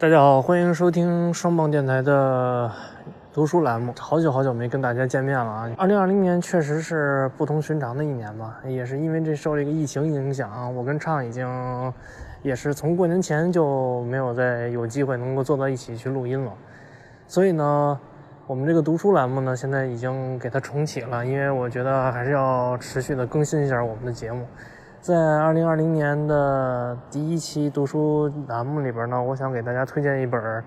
大家好，欢迎收听双棒电台的读书栏目。好久好久没跟大家见面了啊！二零二零年确实是不同寻常的一年吧，也是因为这受这个疫情影响，我跟畅已经也是从过年前就没有再有机会能够坐到一起去录音了。所以呢，我们这个读书栏目呢，现在已经给它重启了，因为我觉得还是要持续的更新一下我们的节目。在二零二零年的第一期读书栏目里边呢，我想给大家推荐一本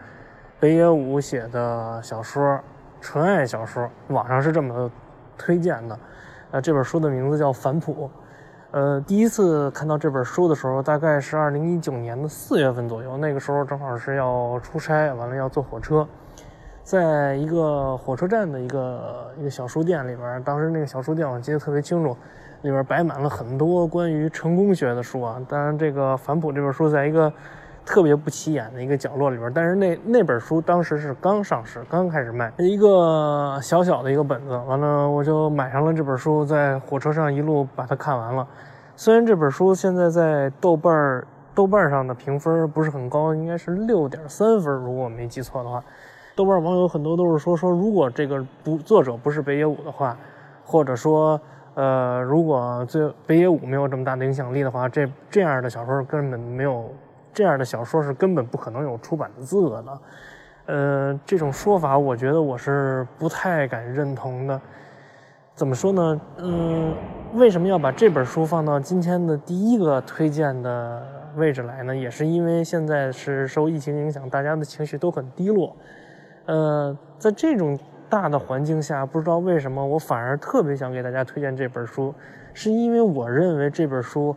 北野武写的小说，纯爱小说，网上是这么推荐的。呃，这本书的名字叫《反哺》。呃，第一次看到这本书的时候，大概是二零一九年的四月份左右，那个时候正好是要出差，完了要坐火车，在一个火车站的一个一个小书店里边，当时那个小书店我记得特别清楚。里边摆满了很多关于成功学的书啊，当然这个《反哺》这本书在一个特别不起眼的一个角落里边，但是那那本书当时是刚上市，刚开始卖，一个小小的一个本子，完了我就买上了这本书，在火车上一路把它看完了。虽然这本书现在在豆瓣豆瓣上的评分不是很高，应该是六点三分，如果我没记错的话。豆瓣网友很多都是说说，如果这个不作者不是北野武的话，或者说。呃，如果最北野武没有这么大的影响力的话，这这样的小说根本没有，这样的小说是根本不可能有出版的资格的。呃，这种说法我觉得我是不太敢认同的。怎么说呢？嗯，为什么要把这本书放到今天的第一个推荐的位置来呢？也是因为现在是受疫情影响，大家的情绪都很低落。呃，在这种。大的环境下，不知道为什么，我反而特别想给大家推荐这本书，是因为我认为这本书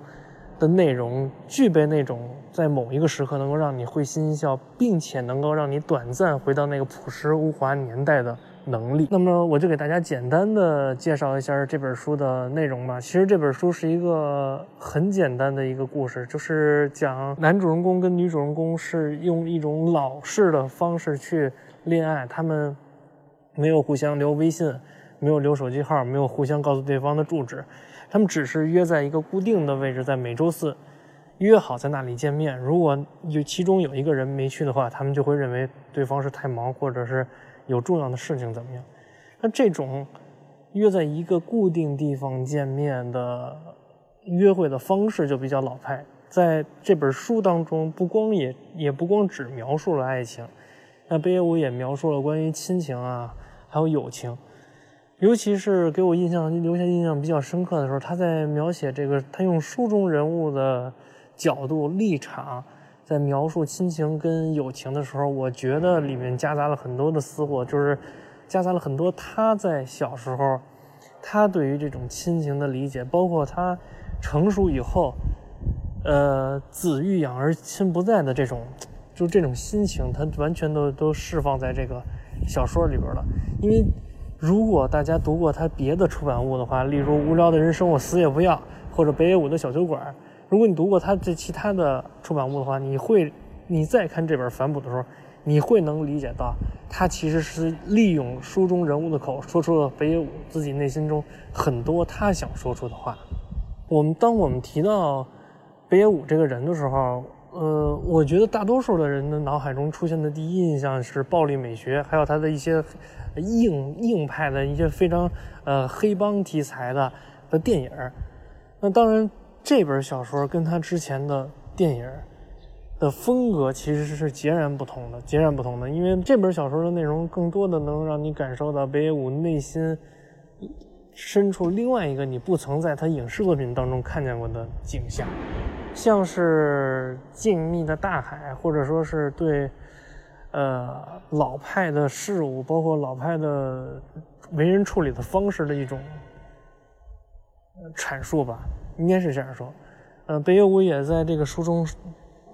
的内容具备那种在某一个时刻能够让你会心一笑，并且能够让你短暂回到那个朴实无华年代的能力。那么，我就给大家简单的介绍一下这本书的内容吧。其实这本书是一个很简单的一个故事，就是讲男主人公跟女主人公是用一种老式的方式去恋爱，他们。没有互相留微信，没有留手机号，没有互相告诉对方的住址，他们只是约在一个固定的位置，在每周四约好在那里见面。如果有其中有一个人没去的话，他们就会认为对方是太忙，或者是有重要的事情怎么样。那这种约在一个固定地方见面的约会的方式就比较老派。在这本书当中，不光也也不光只描述了爱情，那北野武也描述了关于亲情啊。还有友情，尤其是给我印象留下印象比较深刻的时候，他在描写这个，他用书中人物的角度立场，在描述亲情跟友情的时候，我觉得里面夹杂了很多的私货，就是夹杂了很多他在小时候，他对于这种亲情的理解，包括他成熟以后，呃，子欲养而亲不在的这种，就这种心情，他完全都都释放在这个。小说里边了，因为如果大家读过他别的出版物的话，例如《无聊的人生我死也不要》或者北野武的小酒馆，如果你读过他这其他的出版物的话，你会你再看这本反哺的时候，你会能理解到他其实是利用书中人物的口说出了北野武自己内心中很多他想说出的话。我们当我们提到北野武这个人的时候。呃，我觉得大多数的人的脑海中出现的第一印象是暴力美学，还有他的一些硬硬派的一些非常呃黑帮题材的的电影。那当然，这本小说跟他之前的电影的风格其实是截然不同的，截然不同的。因为这本小说的内容更多的能让你感受到北野武内心深处另外一个你不曾在他影视作品当中看见过的景象。像是静谧的大海，或者说是对，呃，老派的事物，包括老派的为人处理的方式的一种阐述吧，应该是这样说。呃，北野武也在这个书中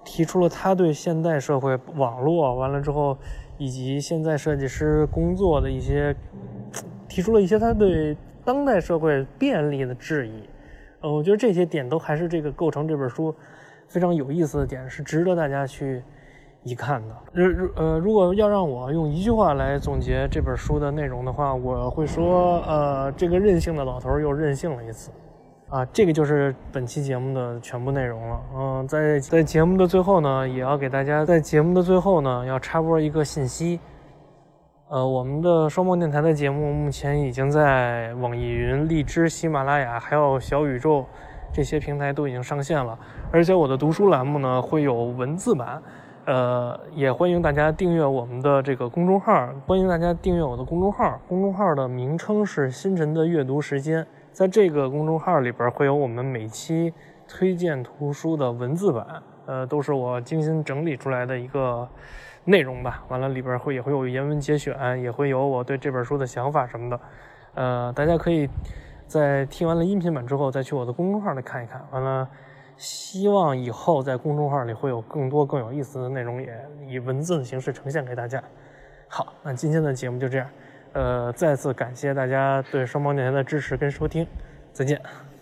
提出了他对现代社会、网络完了之后，以及现在设计师工作的一些，提出了一些他对当代社会便利的质疑。呃，我觉得这些点都还是这个构成这本书非常有意思的点，是值得大家去一看的。如呃，如果要让我用一句话来总结这本书的内容的话，我会说，呃，这个任性的老头又任性了一次。啊，这个就是本期节目的全部内容了。嗯，在在节目的最后呢，也要给大家在节目的最后呢，要插播一个信息。呃，我们的双梦电台的节目目前已经在网易云、荔枝、喜马拉雅还有小宇宙这些平台都已经上线了，而且我的读书栏目呢会有文字版。呃，也欢迎大家订阅我们的这个公众号，欢迎大家订阅我的公众号，公众号的名称是星辰的阅读时间。在这个公众号里边会有我们每期推荐图书的文字版，呃，都是我精心整理出来的一个内容吧。完了里边会也会有原文节选，也会有我对这本书的想法什么的。呃，大家可以在听完了音频版之后，再去我的公众号里看一看。完了，希望以后在公众号里会有更多更有意思的内容，也以文字的形式呈现给大家。好，那今天的节目就这样。呃，再次感谢大家对双胞电台的支持跟收听，再见。